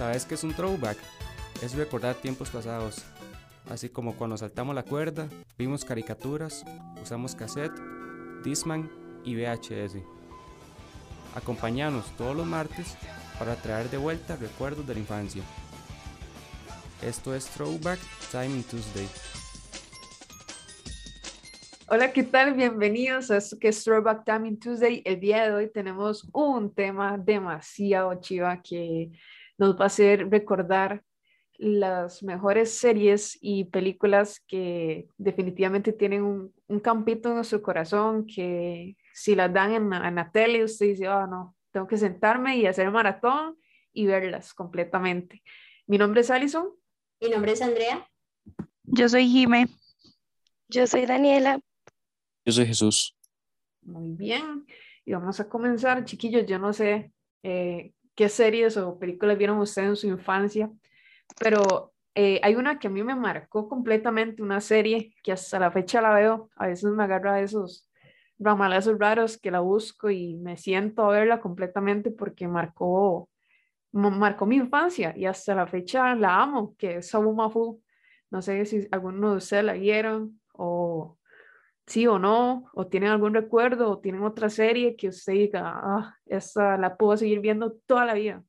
¿Sabes qué es un throwback? Es recordar tiempos pasados, así como cuando saltamos la cuerda, vimos caricaturas, usamos cassette, Disman y VHS. Acompáñanos todos los martes para traer de vuelta recuerdos de la infancia. Esto es Throwback Time Tuesday. Hola, ¿qué tal? Bienvenidos a esto que es Throwback Time Tuesday. El día de hoy tenemos un tema demasiado chiva que nos va a hacer recordar las mejores series y películas que definitivamente tienen un, un campito en nuestro corazón, que si las dan en, en la tele, usted dice, oh no, tengo que sentarme y hacer maratón y verlas completamente. Mi nombre es Alison. Mi nombre es Andrea. Yo soy Jime. Yo soy Daniela. Yo soy Jesús. Muy bien. Y vamos a comenzar, chiquillos. Yo no sé eh, qué series o películas vieron ustedes en su infancia, pero eh, hay una que a mí me marcó completamente, una serie que hasta la fecha la veo. A veces me agarra a esos ramalazos raros que la busco y me siento a verla completamente porque marcó, marcó mi infancia y hasta la fecha la amo, que es Sabu Mafu. No sé si alguno de ustedes la vieron o sí o no, o tienen algún recuerdo, o tienen otra serie que usted diga, ah, esa la puedo seguir viendo toda la vida.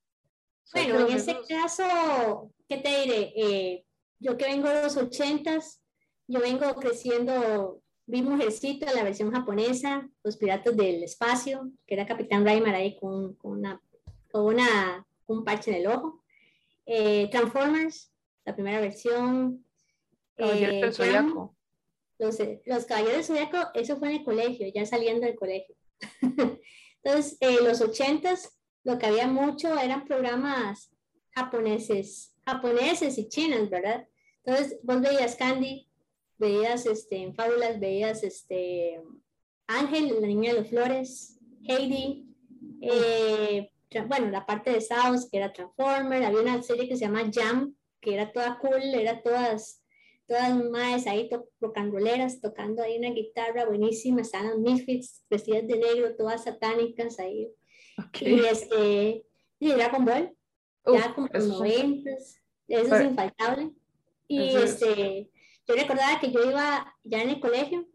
Bueno, en ese caso, ¿qué te diré? Eh, yo que vengo de los ochentas, yo vengo creciendo, vi Mujercita, la versión japonesa, Los Piratas del Espacio, que era Capitán Raimar ahí con, con, una, con una, un parche en el ojo. Eh, Transformers, la primera versión. Eh, Zodiaco. Los, los Caballeros Zodiaco, eso fue en el colegio, ya saliendo del colegio. Entonces, en los ochentas, lo que había mucho eran programas japoneses, japoneses y chinos, ¿verdad? Entonces, vos veías Candy, veías este, en Fábulas, veías este, Ángel, la niña de las flores, Heidi, eh, bueno, la parte de South, que era Transformer, había una serie que se llama Jam, que era toda cool, era todas, todas más ahí to rocanroleras, tocando ahí una guitarra buenísima, estaban las Misfits, vestidas de negro, todas satánicas ahí. Okay. Y este, y Dragon Ball, Uf, ya como los noventas, eso Pero, es infaltable. Y este, yo recordaba que yo iba ya en el colegio,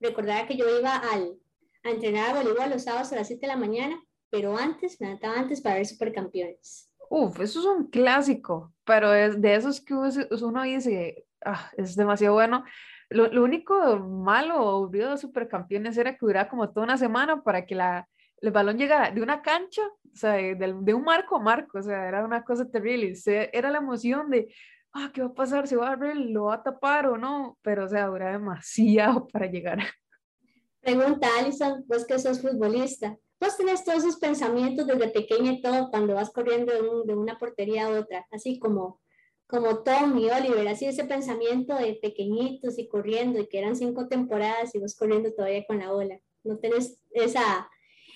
recordaba que yo iba al, a entrenar a voleibol los sábados a las 7 de la mañana, pero antes, me levantaba antes para ver supercampeones. Uf, eso es un clásico, pero es de esos que uno dice, ah, es demasiado bueno. Lo, lo único malo o aburrido de supercampeones era que duraba como toda una semana para que la, el balón llegara de una cancha, o sea, de, de, un marco a marco, o sea, era una cosa terrible. Era la emoción de, ah, ¿qué va a pasar? ¿Se va a abrir? ¿Lo va a tapar o no? Pero, o sea, dura demasiado para llegar. Pregunta, Alison, vos que sos futbolista, vos tenés todos esos pensamientos desde pequeña y todo cuando vas corriendo de, un, de una portería a otra, así como, como Tom y Oliver, así ese pensamiento de pequeñitos y corriendo y que eran cinco temporadas y vos corriendo todavía con la ola. ¿No tenés esa,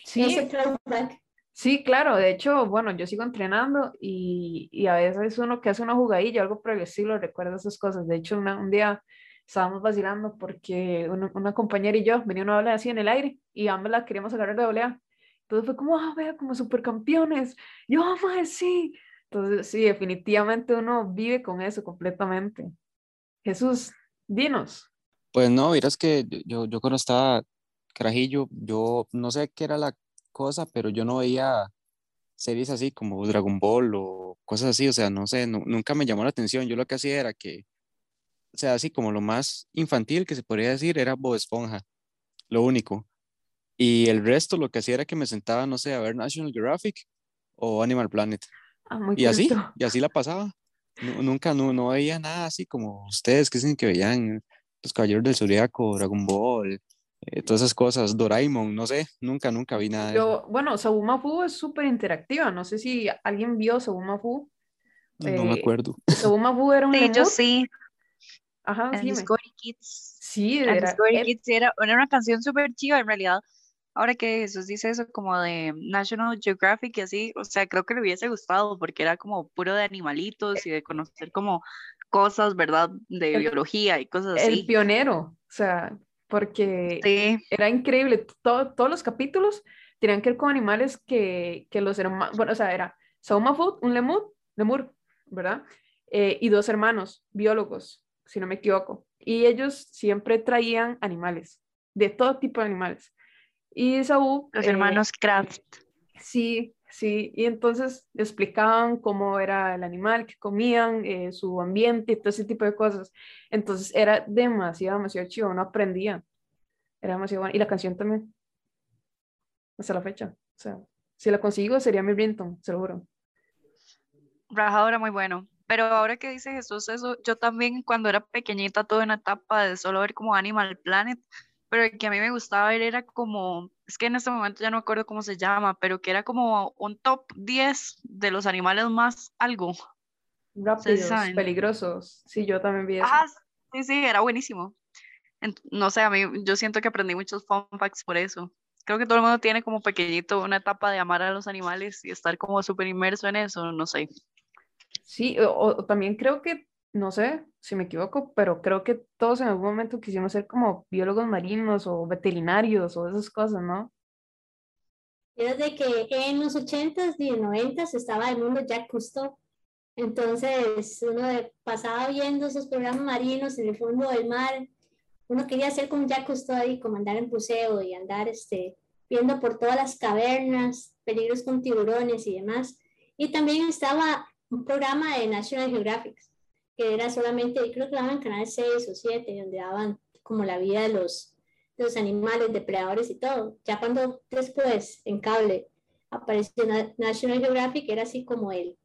sí. ese throwback? Sí, claro, de hecho, bueno, yo sigo entrenando y, y, a veces uno que hace una jugadilla, algo por el estilo, recuerda esas cosas. De hecho, una, un día estábamos vacilando porque una, una, compañera y yo venía una ola así en el aire y ambas la queríamos agarrar de volea. Entonces fue como, ah, vea, como supercampeones. Yo, vamos a sí. Entonces, sí, definitivamente uno vive con eso completamente. Jesús, dinos. Pues no, miras que yo, yo cuando estaba carajillo, yo no sé qué era la cosa, pero yo no veía series así como Dragon Ball o cosas así, o sea, no sé, nunca me llamó la atención. Yo lo que hacía era que, o sea, así como lo más infantil que se podría decir era Bob Esponja, lo único. Y el resto lo que hacía era que me sentaba, no sé, a ver National Geographic o Animal Planet. Ah, muy y así, y así la pasaba. No, nunca, no, no veía nada así como ustedes que dicen que veían Los Caballeros del Zodiaco, Dragon Ball, eh, todas esas cosas, Doraemon, no sé, nunca, nunca vi nada de Yo, eso. Bueno, Sabumafu es súper interactiva, no sé si alguien vio Sabumafu. No eh, me acuerdo. Sabumafu era un Sí, lemur. yo sí. Ajá, sí. Kids. Sí, era- Kids era, era una canción súper chiva en realidad. Ahora que Jesús dice eso como de National Geographic y así, o sea, creo que le hubiese gustado porque era como puro de animalitos y de conocer como cosas, ¿verdad? De El- biología y cosas el así. pionero, o sea, porque Sí, era increíble. Todo- todos los capítulos tenían que ver con animales que, que los hermanos, bueno, o sea, era Saumafu, un lemur, Lemur, ¿verdad? Eh, y dos hermanos, biólogos, si no me equivoco. Y ellos siempre traían animales, de todo tipo de animales. Y Saúl... Los hermanos Kraft. Sí, sí. Y entonces explicaban cómo era el animal que comían, eh, su ambiente y todo ese tipo de cosas. Entonces era demasiado, demasiado chido. Uno aprendía. Era demasiado bueno. Y la canción también. Hasta la fecha. O sea, si la consigo sería mi Brinton, seguro. Rajadora muy bueno. Pero ahora que dice Jesús eso, yo también cuando era pequeñita tuve una etapa de solo ver como Animal Planet, pero el que a mí me gustaba ver era como, es que en este momento ya no me acuerdo cómo se llama, pero que era como un top 10 de los animales más algo. Rápidos, peligrosos. Sí, yo también vi eso. Ah, sí, sí, era buenísimo. No sé, a mí yo siento que aprendí muchos fun facts por eso. Creo que todo el mundo tiene como pequeñito una etapa de amar a los animales y estar como súper inmerso en eso, no sé. Sí, o, también creo que, no sé si me equivoco, pero creo que todos en algún momento quisimos ser como biólogos marinos o veterinarios o esas cosas, ¿no? Desde que en los 80s y 90s estaba el mundo Jack Cousteau. Entonces, uno pasaba viendo esos programas marinos en el fondo del mar. Uno quería ser como Jack Cousteau y como en buceo y andar este, viendo por todas las cavernas, peligros con tiburones y demás. Y también estaba un programa de National Geographic, que era solamente, creo que daban Canal 6 o 7, donde daban como la vida de los, los animales, depredadores y todo. Ya cuando después en cable apareció National Geographic, era así como el,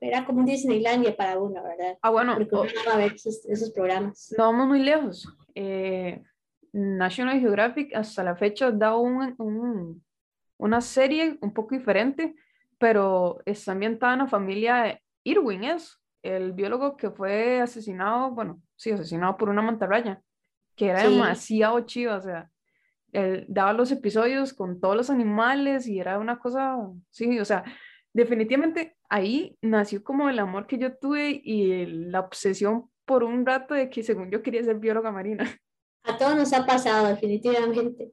era como un Disneylandia para uno, ¿verdad? Ah, bueno. Porque a ver esos, programas. No vamos muy lejos. Eh, National Geographic hasta la fecha da un, un, una serie un poco diferente pero está ambientada en la familia Irwin, es el biólogo que fue asesinado, bueno, sí, asesinado por una mantarraya, que era demasiado chido, o sea, él daba los episodios con todos los animales y era una cosa, sí, o sea, definitivamente ahí nació como el amor que yo tuve y la obsesión por un rato de que según yo quería ser bióloga marina. A todos nos ha pasado, definitivamente.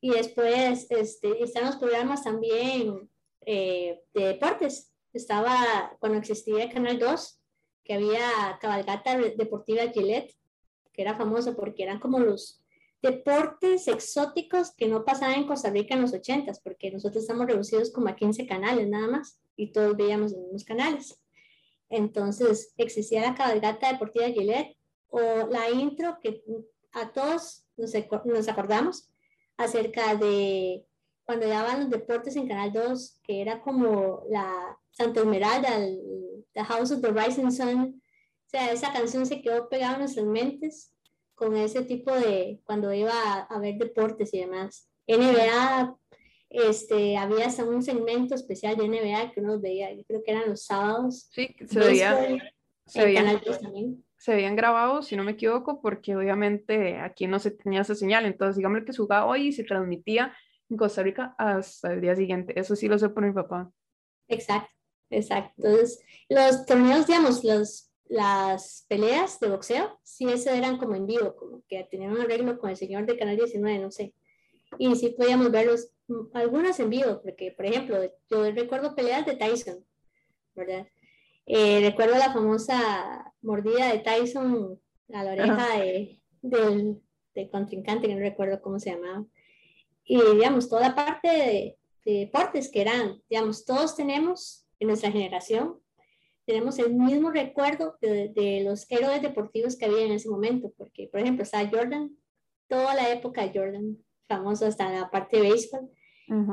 Y después este, están los programas también eh, de deportes. Estaba cuando existía Canal 2, que había cabalgata deportiva Gillette, que era famoso porque eran como los deportes exóticos que no pasaban en Costa Rica en los 80s, porque nosotros estamos reducidos como a 15 canales nada más y todos veíamos los mismos canales. Entonces existía la cabalgata deportiva Gillette o la intro que a todos nos acordamos acerca de cuando daban los deportes en Canal 2, que era como la Santa Esmeralda, The House of the Rising Sun. O sea, esa canción se quedó pegada en nuestras mentes con ese tipo de, cuando iba a, ver deportes y demás. NBA, este, había hasta un segmento especial de NBA que uno veía, yo creo que eran los sábados. Sí, se veía. Se veían, se veían grabados, si no me equivoco, porque obviamente aquí no se tenía esa señal. Entonces, digamos que se jugaba hoy y se transmitía en Costa Rica hasta el día siguiente. Eso sí lo sé por mi papá. Exacto, exacto. Entonces, los torneos, digamos, los, las peleas de boxeo, sí, eso eran como en vivo, como que tenían un arreglo con el señor de Canal 19, no sé. Y sí podíamos verlos, mm, algunas en vivo, porque, por ejemplo, yo recuerdo peleas de Tyson, ¿verdad? Eh, recuerdo la famosa mordida de Tyson a la oreja de, del, de contrincante, que no recuerdo cómo se llamaba y digamos, toda la parte de, deportes que eran, digamos, todos tenemos en nuestra generación, tenemos el mismo recuerdo de, los héroes deportivos que había en ese momento, porque, por ejemplo, está Jordan, toda la época de Jordan, famoso hasta la parte de béisbol,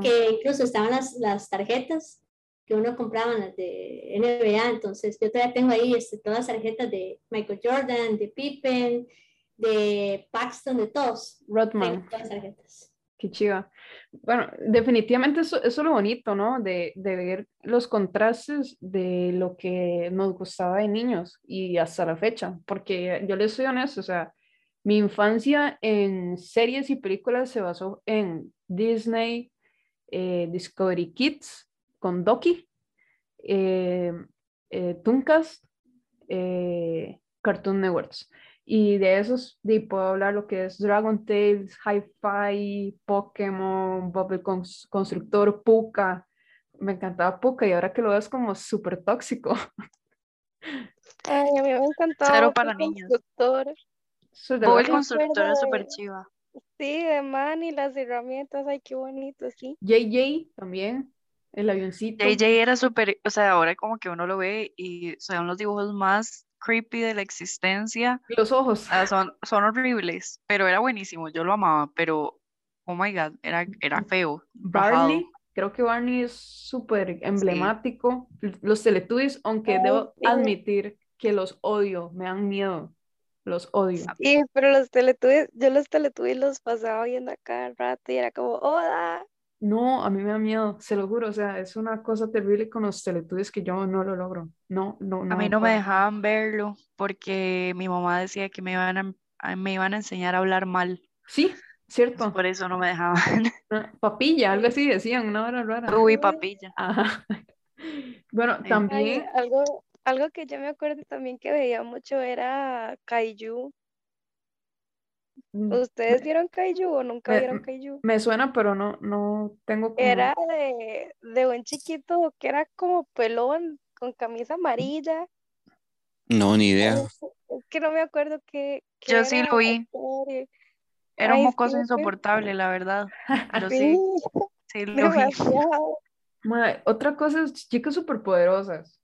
que incluso estaban las, las, tarjetas que uno compraba de NBA, entonces yo todavía tengo ahí este, todas las tarjetas de Michael Jordan, de Pippen, de Paxton, de todos. Rodman. Todas las tarjetas. Qué chiva. Bueno, definitivamente eso, es lo bonito, ¿no? De, de, ver los contrastes de lo que nos gustaba de niños y hasta la fecha, porque yo les soy honesto, o sea, mi infancia en series y películas se basó en Disney, eh, Discovery Kids con Doki, eh, eh, eh Cartoon Networks. Y de esos de, puedo hablar lo que es Dragon Tales, Hi-Fi, Pokémon, Bubble Constructor, Puka. me encantaba Puka y ahora que lo veo es como súper tóxico. Ay, a mí me encantaba. Cero para el niños. Constructor. Bob el que- constructor es súper chiva. Sí, de man y las herramientas. Ay, qué bonito, sí. JJ también, el avioncito. JJ era súper, o sea, ahora como que uno lo ve y son los dibujos más creepy de la existencia. Los ojos. Sea, son, son horribles, pero era buenísimo, yo lo amaba, pero, oh my God, era, era feo. Barney, creo que Barney es súper emblemático. Los Teletubbies, aunque debo sí. admitir que los odio, me dan miedo. Los odio. Sí, pero los teletubbies, yo los teletubbies los pasaba viendo a cada rato y era como, hola. No, a mí me da miedo, se lo juro. O sea, es una cosa terrible con los Teletubbies que yo no lo logro. No, no, A mí no no me dejaban verlo porque mi mamá decía que me iban a, a- me iban a enseñar a hablar mal, Sí, cierto. por eso no me dejaban. Ah, Papilla, algo así decían, una hora rara. Uy, papilla. Ajá. Bueno, Ay, también, algo, algo que yo me acuerdo también que veía mucho era Kaiju. Mm, ¿Ustedes vieron Kaiju o nunca me- vieron Kaiju? me suena, pero no, no tengo como... Era de, de un chiquito que era como pelón, con camisa amarilla. No, ni idea. Es es que no me acuerdo qué, qué Yo sí lo vi. Era un Ay, mocoso sí, fue- insoportable, la verdad, pero Sí, sí, sí lo vi. demasiado. Mae, otra cosa es chicas superpoderosas.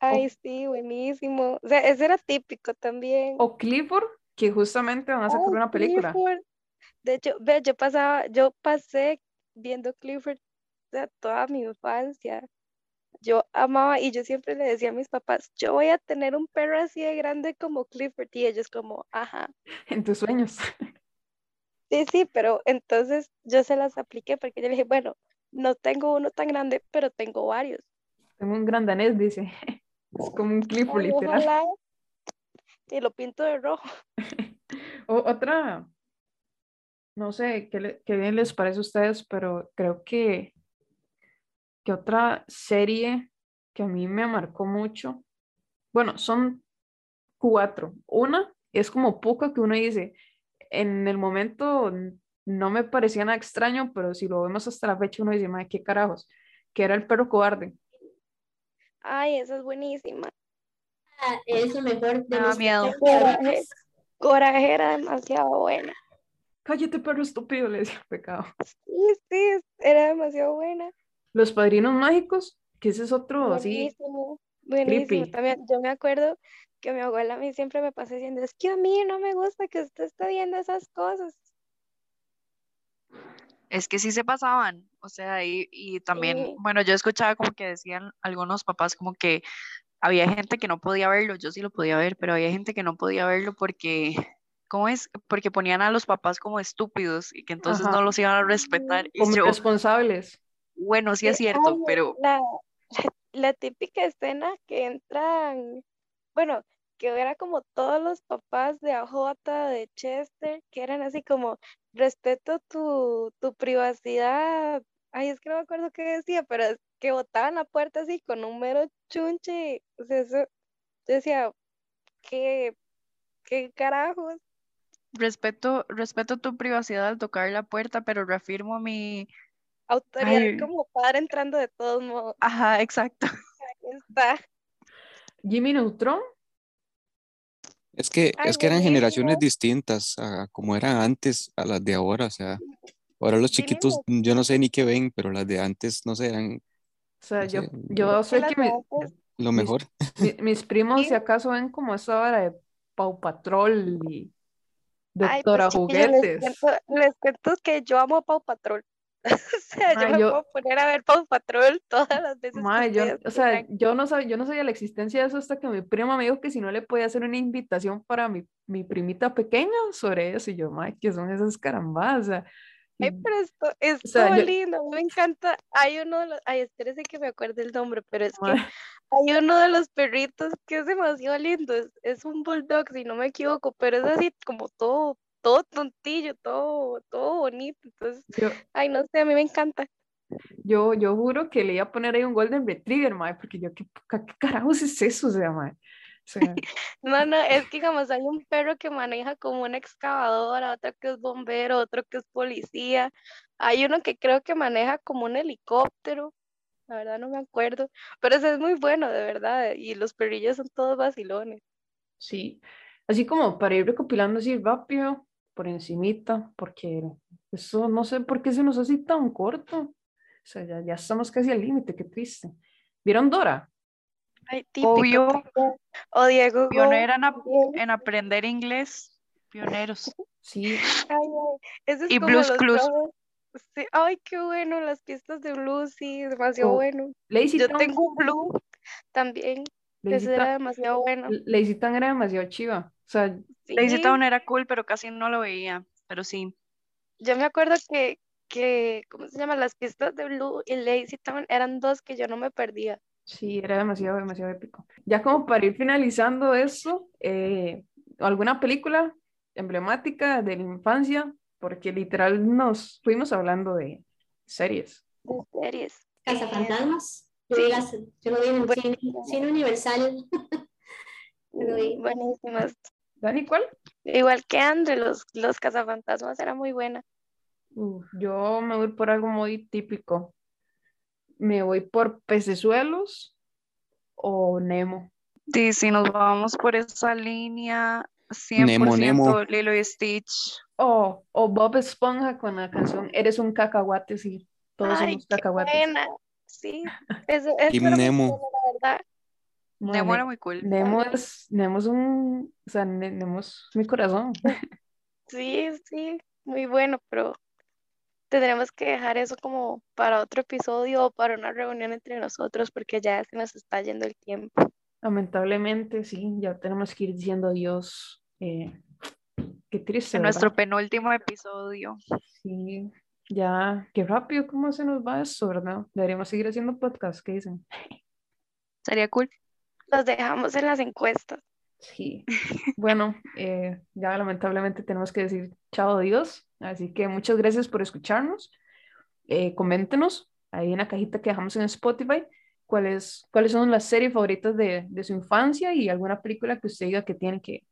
Ay, sí, buenísimo. O sea, ese era típico también. O Clifford, que justamente van a sacar una película. Clifford. De hecho, ve, yo pasaba, yo pasé viendo Clifford toda mi infancia. Yo amaba y yo siempre le decía a mis papás, yo voy a tener un perro así de grande como Clifford y ellos como, ajá. En tus sueños. Sí, sí, pero entonces yo se las apliqué porque yo le dije, bueno, no tengo uno tan grande, pero tengo varios. Tengo un gran danés, dice. Es como un Clifford, Ay, literal. ojalá. Y lo pinto de rojo. O- otra, no sé qué, le- qué bien les parece a ustedes, pero creo que, que otra serie que a mí me marcó mucho, bueno, son cuatro. Una es como poco que uno dice, en el momento no me parecía nada extraño, pero si lo vemos hasta la fecha uno dice, madre, qué carajos, que era el perro cobarde. Ay, esa es buenísima. Ah, Es lo mejor de miedo. cuentos Coraje, era demasiado buena. Cállate, perro estúpido, le decía pecado. Sí, sí, era demasiado buena. Los padrinos mágicos, que ese es otro así. Buenísimo, buenísimo. creepy. También yo me acuerdo que mi abuela a mí siempre me pasa diciendo, es que a mí no me gusta que usted esté viendo esas cosas. Es que sí se pasaban, o sea, y, y también, Sí. bueno, yo escuchaba como que decían algunos papás como que había gente que no podía verlo, yo sí lo podía ver, pero había gente que no podía verlo porque, ¿cómo es? Porque ponían a los papás como estúpidos y que entonces Ajá. no los iban a respetar. Y como yo, responsables. bueno, sí es cierto, ay, pero la, la típica escena que entran, bueno, que era como todos los papás de AJ, de Chester, que eran así como, respeto tu, tu privacidad. Ay, es que no me acuerdo qué decía, pero es que botaban la puerta así con un mero chunche. O sea, eso, yo decía, ¿qué, qué carajos? respeto, respeto tu privacidad al tocar la puerta, pero reafirmo mi... Autoridad Ay. como padre entrando de todos modos. Ajá, exacto. Ahí está. Jimmy Neutron, Es que, Ay, es que eran generaciones distintas a como eran antes a las de ahora. O sea, ahora los chiquitos, yo no sé ni qué ven, pero las de antes, no sé, eran o sea, No yo, yo sé que mi- lo Mis- mejor. mi- mis primos, Sí. si acaso, ven como esa hora de Pau Patrol y Doctora pues chiquillos, les Juguetes. cuento, les cuento que yo amo a Pau Patrol. O sea, yo Mae, me yo- puedo poner a ver Pau Patrol todas las veces que Mae, yo, o sea, yo no sabía, yo no sabía la existencia de eso hasta que mi prima me dijo que si no le podía hacer una invitación para mi, mi primita pequeña sobre eso. Y yo, mae, ¿qué son esas carambadas? O sea, Ay, pero esto es sea, todo yo- lindo, a mí me encanta. Hay uno de los, ay, espérese que me acuerde el nombre, pero es que mae, hay uno de los perritos que es demasiado lindo, es, es un bulldog, si no me equivoco, pero es así como todo, todo tontillo, todo, todo bonito. Entonces, yo, ay, no sé, a mí me encanta. yo, yo juro que le iba a poner ahí un Golden Retriever, mae, porque yo, ¿qué, qué carajos es eso? O sea, mae. No, no, es que digamos, hay un perro que maneja como una excavadora, otro que es bombero, otro que es policía. Hay uno que creo que maneja como un helicóptero. la verdad no me acuerdo, pero ese es muy bueno, de verdad, y los perrillos son todos vacilones. Sí, así como para ir recopilando así rápido, por encimita, porque eso no sé por qué se nos hace tan corto. O sea, ya, ya estamos casi al límite, qué triste. ¿Vieron Dora? Ay, típico, Obvio. típico. O Diego Go. Pionera en, ap- en aprender inglés. Pioneros. Sí, Ay, ay, es Y como Blue's los Clues. Sí, Ay, qué bueno, las pistas de blues, sí, demasiado Oh, bueno. Lazy Yo Town, tengo un blue también, Lazy ese era demasiado bueno. Lazy Town era demasiado chiva. O sea, Lazy Sí, Town era cool, pero casi no lo veía. Pero sí. yo me acuerdo que, que, ¿cómo se llama? Las pistas de Blue y Lazy Town eran dos que yo no me perdía. Sí, era demasiado, demasiado épico. Ya como para ir finalizando eso, eh, ¿alguna película emblemática de la infancia? Porque literal nos fuimos hablando de series. de series. Cazafantasmas. Yo, Sí. las- yo lo vi en cine, cine Universal. Lo vi. Buenísimas. ¿Dani, cuál? Igual que Andre, los, los cazafantasmas era muy buena. Uf, yo me voy por algo muy típico. Me voy por pecesuelos o Nemo. Sí, si nos vamos por esa línea, 100% Nemo, Nemo. Lilo y Stitch. O, o Bob Esponja con la canción Eres un cacahuate, sí. Todos Ay, somos qué cacahuates. buena. Sí, eso, eso muy Nemo. la verdad. Nemo Ne- era muy cool. Nemo es, Nemo es un, o sea, Ne- Nemo es mi corazón. Sí, sí, muy bueno, pero tendremos que dejar eso como para otro episodio o para una reunión entre nosotros porque ya se nos está yendo el tiempo. Lamentablemente, sí, ya tenemos que ir diciendo adiós. Eh, qué triste, En ¿verdad? nuestro penúltimo episodio. Sí, ya, qué rápido cómo se nos va eso, ¿verdad? Deberíamos seguir haciendo podcast, ¿qué dicen? Sería cool. Los dejamos en las encuestas. Sí, bueno, eh, ya lamentablemente tenemos que decir chao, adiós. Así que muchas gracias por escucharnos. Eh, coméntenos ahí en la cajita que dejamos en Spotify cuáles, cuáles son las series favoritas de, de su infancia y alguna película que usted diga que tiene que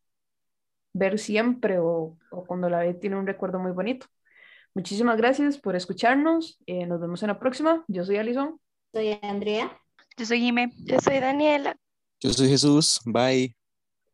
ver siempre o, o cuando la ve tiene un recuerdo muy bonito. Muchísimas gracias por escucharnos. eh, nos vemos en la próxima. Yo soy Alison. Soy Andrea. Yo soy Jime. Yo soy Daniela. Yo soy Jesús. Bye.